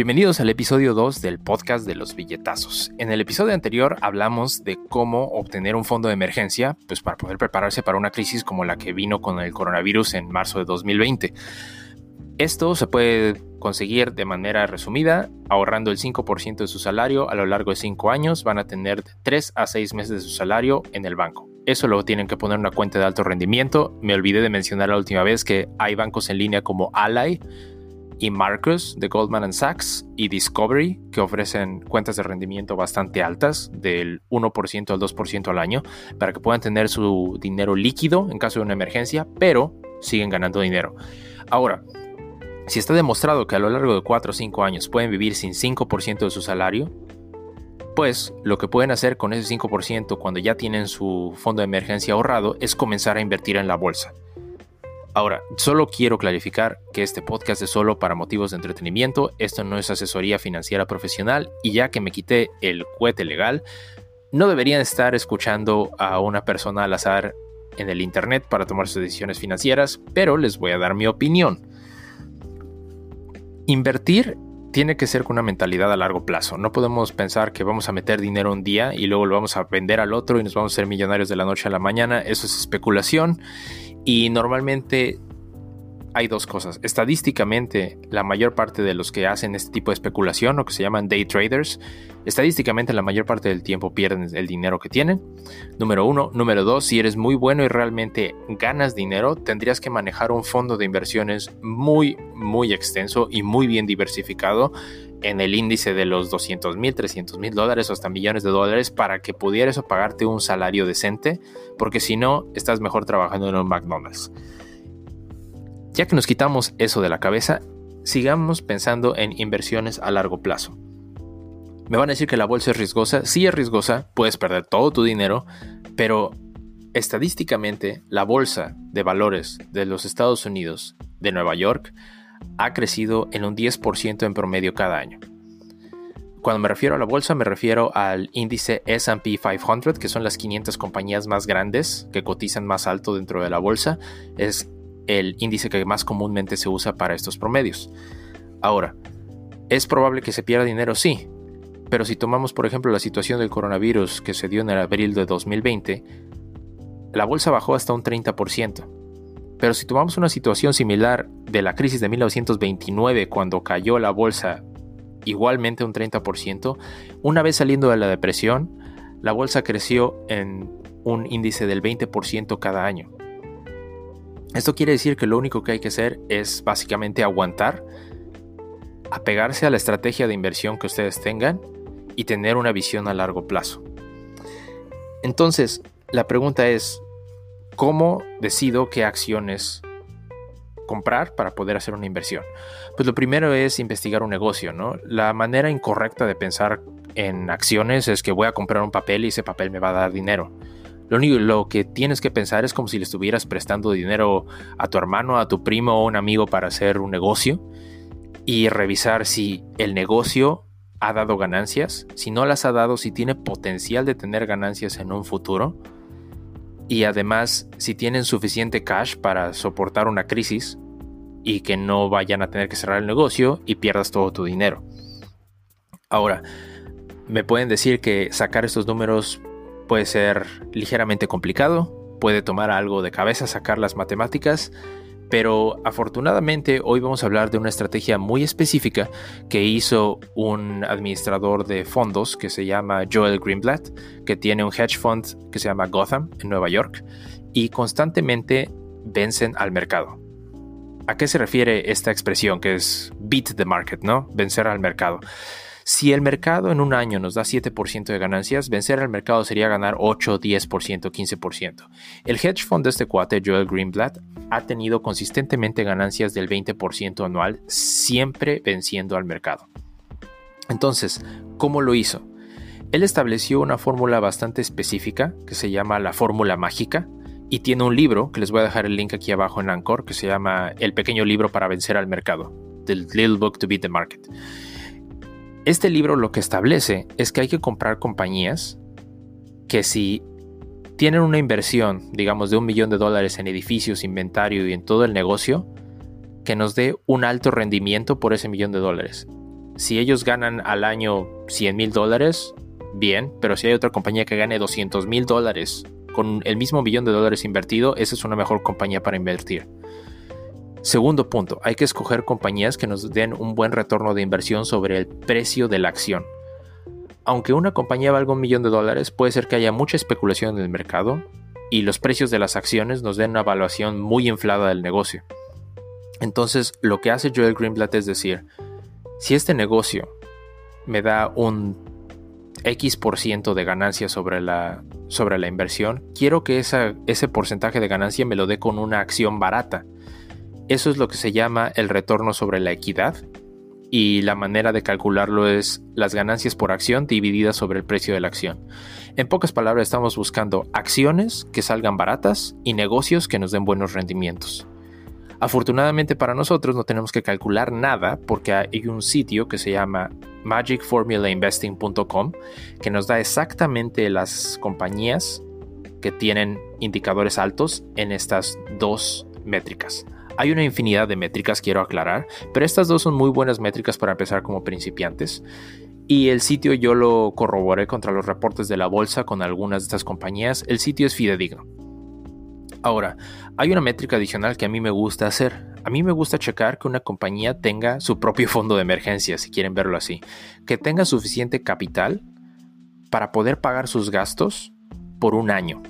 Bienvenidos al episodio 2 del podcast de los billetazos. En el episodio anterior hablamos de cómo obtener un fondo de emergencia pues para poder prepararse para una crisis como la que vino con el coronavirus en marzo de 2020. Esto se puede conseguir de manera resumida, ahorrando el 5% de su salario a lo largo de 5 años, van a tener de 3 a 6 meses de su salario en el banco. Eso lo tienen que poner en una cuenta de alto rendimiento. Me olvidé de mencionar la última vez que hay bancos en línea como Ally, y Marcus de Goldman Sachs y Discovery, que ofrecen cuentas de rendimiento bastante altas, del 1% al 2% al año, para que puedan tener su dinero líquido en caso de una emergencia, pero siguen ganando dinero. Ahora, si está demostrado que a lo largo de 4 o 5 años pueden vivir sin 5% de su salario, pues lo que pueden hacer con ese 5% cuando ya tienen su fondo de emergencia ahorrado es comenzar a invertir en la bolsa. Ahora, solo quiero clarificar que este podcast es solo para motivos de entretenimiento, esto no es asesoría financiera profesional y ya que me quité el cohete legal, no deberían estar escuchando a una persona al azar en el Internet para tomar sus decisiones financieras, pero les voy a dar mi opinión. Invertir tiene que ser con una mentalidad a largo plazo. No podemos pensar que vamos a meter dinero un día y luego lo vamos a vender al otro y nos vamos a ser millonarios de la noche a la mañana. Eso es especulación y normalmente hay dos cosas. Estadísticamente, la mayor parte de los que hacen este tipo de especulación, o que se llaman day traders, estadísticamente la mayor parte del tiempo pierden el dinero que tienen. Número uno. Número dos, si eres muy bueno y realmente ganas dinero, tendrías que manejar un fondo de inversiones muy, muy extenso y muy bien diversificado en el índice de los 200 mil, 300 mil dólares o hasta millones de dólares para que pudieras pagarte un salario decente, porque si no, estás mejor trabajando en un McDonald's. Ya que nos quitamos eso de la cabeza, sigamos pensando en inversiones a largo plazo. Me van a decir que la bolsa es riesgosa, sí es riesgosa, puedes perder todo tu dinero, pero estadísticamente la bolsa de valores de los Estados Unidos, de Nueva York, ha crecido en un 10% en promedio cada año. Cuando me refiero a la bolsa, me refiero al índice SP 500, que son las 500 compañías más grandes que cotizan más alto dentro de la bolsa. Es el índice que más comúnmente se usa para estos promedios. Ahora, ¿es probable que se pierda dinero? Sí. Pero si tomamos, por ejemplo, la situación del coronavirus que se dio en el abril de 2020, la bolsa bajó hasta un 30%. Pero si tomamos una situación similar de la crisis de 1929, cuando cayó la bolsa igualmente un 30%, una vez saliendo de la depresión, la bolsa creció en un índice del 20% cada año. Esto quiere decir que lo único que hay que hacer es básicamente aguantar, apegarse a la estrategia de inversión que ustedes tengan y tener una visión a largo plazo. Entonces, la pregunta es, ¿cómo decido qué acciones comprar para poder hacer una inversión? Pues lo primero es investigar un negocio, ¿no? La manera incorrecta de pensar en acciones es que voy a comprar un papel y ese papel me va a dar dinero. Lo único lo que tienes que pensar es como si le estuvieras prestando dinero a tu hermano, a tu primo o un amigo para hacer un negocio y revisar si el negocio ha dado ganancias, si no las ha dado, si tiene potencial de tener ganancias en un futuro y además si tienen suficiente cash para soportar una crisis y que no vayan a tener que cerrar el negocio y pierdas todo tu dinero. Ahora, me pueden decir que sacar estos números puede ser ligeramente complicado, puede tomar algo de cabeza sacar las matemáticas, pero afortunadamente hoy vamos a hablar de una estrategia muy específica que hizo un administrador de fondos que se llama Joel Greenblatt, que tiene un hedge fund que se llama Gotham en Nueva York y constantemente vencen al mercado. ¿A qué se refiere esta expresión que es beat the market, no? Vencer al mercado. Si el mercado en un año nos da 7% de ganancias, vencer al mercado sería ganar 8, 10%, 15%. El hedge fund de este cuate, Joel Greenblatt, ha tenido consistentemente ganancias del 20% anual, siempre venciendo al mercado. Entonces, ¿cómo lo hizo? Él estableció una fórmula bastante específica que se llama la fórmula mágica y tiene un libro, que les voy a dejar el link aquí abajo en Anchor, que se llama El pequeño libro para vencer al mercado, The Little Book to Beat the Market. Este libro lo que establece es que hay que comprar compañías que si tienen una inversión, digamos, de un millón de dólares en edificios, inventario y en todo el negocio, que nos dé un alto rendimiento por ese millón de dólares. Si ellos ganan al año 100 mil dólares, bien, pero si hay otra compañía que gane 200 mil dólares con el mismo millón de dólares invertido, esa es una mejor compañía para invertir. Segundo punto, hay que escoger compañías que nos den un buen retorno de inversión sobre el precio de la acción. Aunque una compañía valga un millón de dólares, puede ser que haya mucha especulación en el mercado y los precios de las acciones nos den una evaluación muy inflada del negocio. Entonces, lo que hace Joel Greenblatt es decir, si este negocio me da un X por ciento de ganancia sobre la, sobre la inversión, quiero que ese porcentaje de ganancia me lo dé con una acción barata. Eso es lo que se llama el retorno sobre la equidad y la manera de calcularlo es las ganancias por acción divididas sobre el precio de la acción. En pocas palabras estamos buscando acciones que salgan baratas y negocios que nos den buenos rendimientos. Afortunadamente para nosotros no tenemos que calcular nada porque hay un sitio que se llama magicformulainvesting.com que nos da exactamente las compañías que tienen indicadores altos en estas dos métricas. Hay una infinidad de métricas, quiero aclarar, pero estas dos son muy buenas métricas para empezar como principiantes. Y el sitio yo lo corroboré contra los reportes de la bolsa con algunas de estas compañías. El sitio es fidedigno. Ahora, hay una métrica adicional que a mí me gusta hacer. A mí me gusta checar que una compañía tenga su propio fondo de emergencia, si quieren verlo así. Que tenga suficiente capital para poder pagar sus gastos por un año.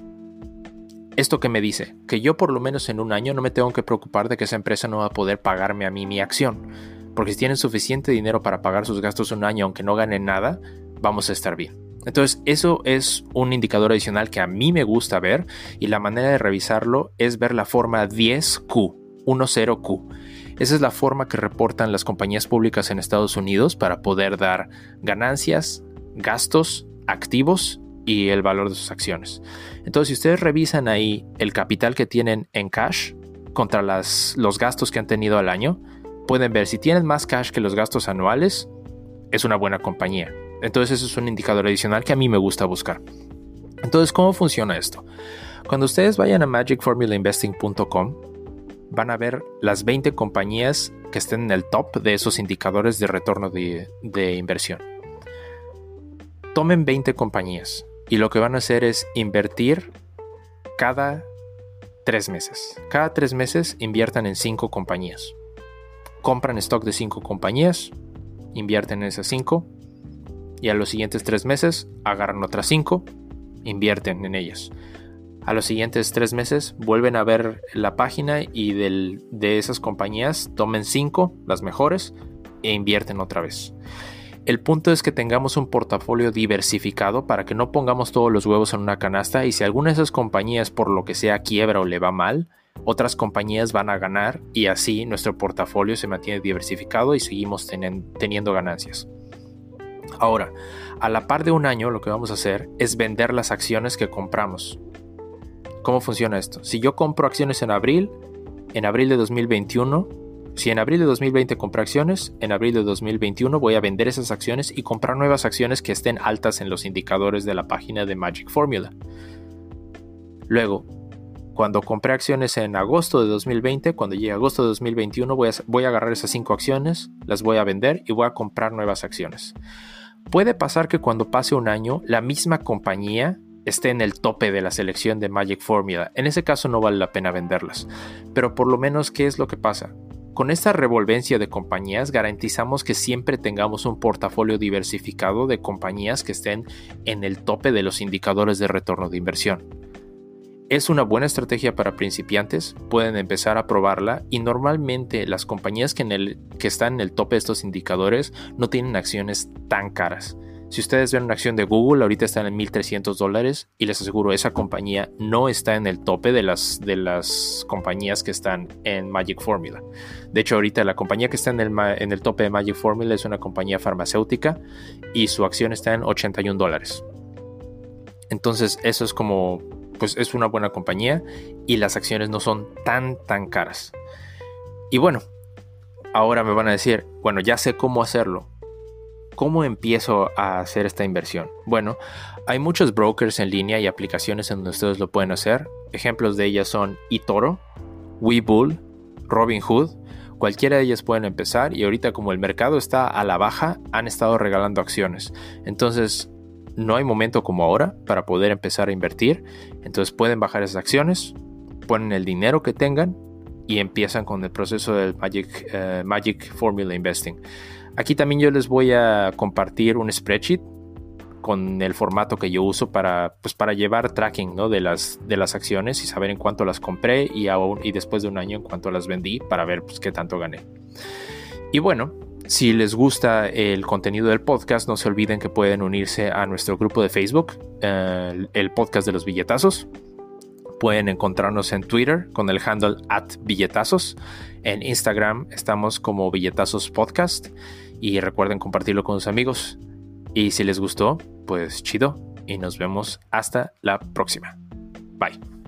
¿Esto que me dice? Que yo por lo menos en un año no me tengo que preocupar de que esa empresa no va a poder pagarme a mí mi acción. Porque si tienen suficiente dinero para pagar sus gastos un año aunque no ganen nada, vamos a estar bien. Entonces, eso es un indicador adicional que a mí me gusta ver y la manera de revisarlo es ver la forma 10Q, 10Q. Esa es la forma que reportan las compañías públicas en Estados Unidos para poder dar ganancias, gastos, activos y el valor de sus acciones. Entonces, si ustedes revisan ahí el capital que tienen en cash contra los gastos que han tenido al año, pueden ver si tienen más cash que los gastos anuales, es una buena compañía. Entonces eso es un indicador adicional que a mí me gusta buscar. Entonces, ¿cómo funciona esto? Cuando ustedes vayan a magicformulainvesting.com, van a ver las 20 compañías que estén en el top de esos indicadores de retorno de, de inversión. Tomen 20 compañías y lo que van a hacer es invertir cada 3 meses. Cada 3 meses inviertan en 5 compañías. Compran stock de 5 compañías, invierten en esas 5 y a los siguientes tres meses agarran otras cinco, invierten en ellas. A los siguientes tres meses vuelven a ver la página y de esas compañías tomen cinco, las mejores, e invierten otra vez. El punto es que tengamos un portafolio diversificado para que no pongamos todos los huevos en una canasta y si alguna de esas compañías por lo que sea quiebra o le va mal, otras compañías van a ganar y así nuestro portafolio se mantiene diversificado y seguimos teniendo ganancias. Ahora, a la par de un año lo que vamos a hacer es vender las acciones que compramos. ¿Cómo funciona esto? Si yo compro acciones en abril, en abril de 2021, si en abril de 2020 compré acciones, en abril de 2021 voy a vender esas acciones y comprar nuevas acciones que estén altas en los indicadores de la página de Magic Formula. Luego, cuando compré acciones en agosto de 2020, cuando llegue agosto de 2021, voy a, voy a agarrar esas cinco acciones, las voy a vender y voy a comprar nuevas acciones. Puede pasar que cuando pase un año, la misma compañía esté en el tope de la selección de Magic Formula. En ese caso no vale la pena venderlas. Pero por lo menos, ¿qué es lo que pasa? Con esta revolvencia de compañías garantizamos que siempre tengamos un portafolio diversificado de compañías que estén en el tope de los indicadores de retorno de inversión. Es una buena estrategia para principiantes, pueden empezar a probarla y normalmente las compañías que, que están en el tope de estos indicadores no tienen acciones tan caras. Si ustedes ven una acción de Google, ahorita están en 1.300 dólares y les aseguro, esa compañía no está en el tope de las, de las compañías que están en Magic Formula. De hecho, ahorita la compañía que está en el, en el tope de Magic Formula es una compañía farmacéutica y su acción está en 81 dólares. Entonces, eso es como pues es una buena compañía y las acciones no son tan tan caras. Y bueno, ahora me van a decir, bueno, ya sé cómo hacerlo. ¿Cómo empiezo a hacer esta inversión? Bueno, hay muchos brokers en línea y aplicaciones en donde ustedes lo pueden hacer. Ejemplos de ellas son eToro, Webull, Robinhood. Cualquiera de ellas pueden empezar y ahorita como el mercado está a la baja, han estado regalando acciones. Entonces, no hay momento como ahora para poder empezar a invertir. Entonces pueden bajar esas acciones, ponen el dinero que tengan y empiezan con el proceso del Magic, eh, Magic Formula Investing. Aquí también yo les voy a compartir un spreadsheet con el formato que yo uso para, pues, para llevar tracking ¿no? de, las, de las acciones y saber en cuánto las compré y, aún, y después de un año en cuánto las vendí para ver pues, qué tanto gané. Y bueno, si les gusta el contenido del podcast, no se olviden que pueden unirse a nuestro grupo de Facebook, eh, el podcast de los billetazos. Pueden encontrarnos en Twitter con el handle at billetazos. En Instagram estamos como billetazos podcast. Y recuerden compartirlo con sus amigos. Y si les gustó, pues chido. Y nos vemos hasta la próxima. Bye.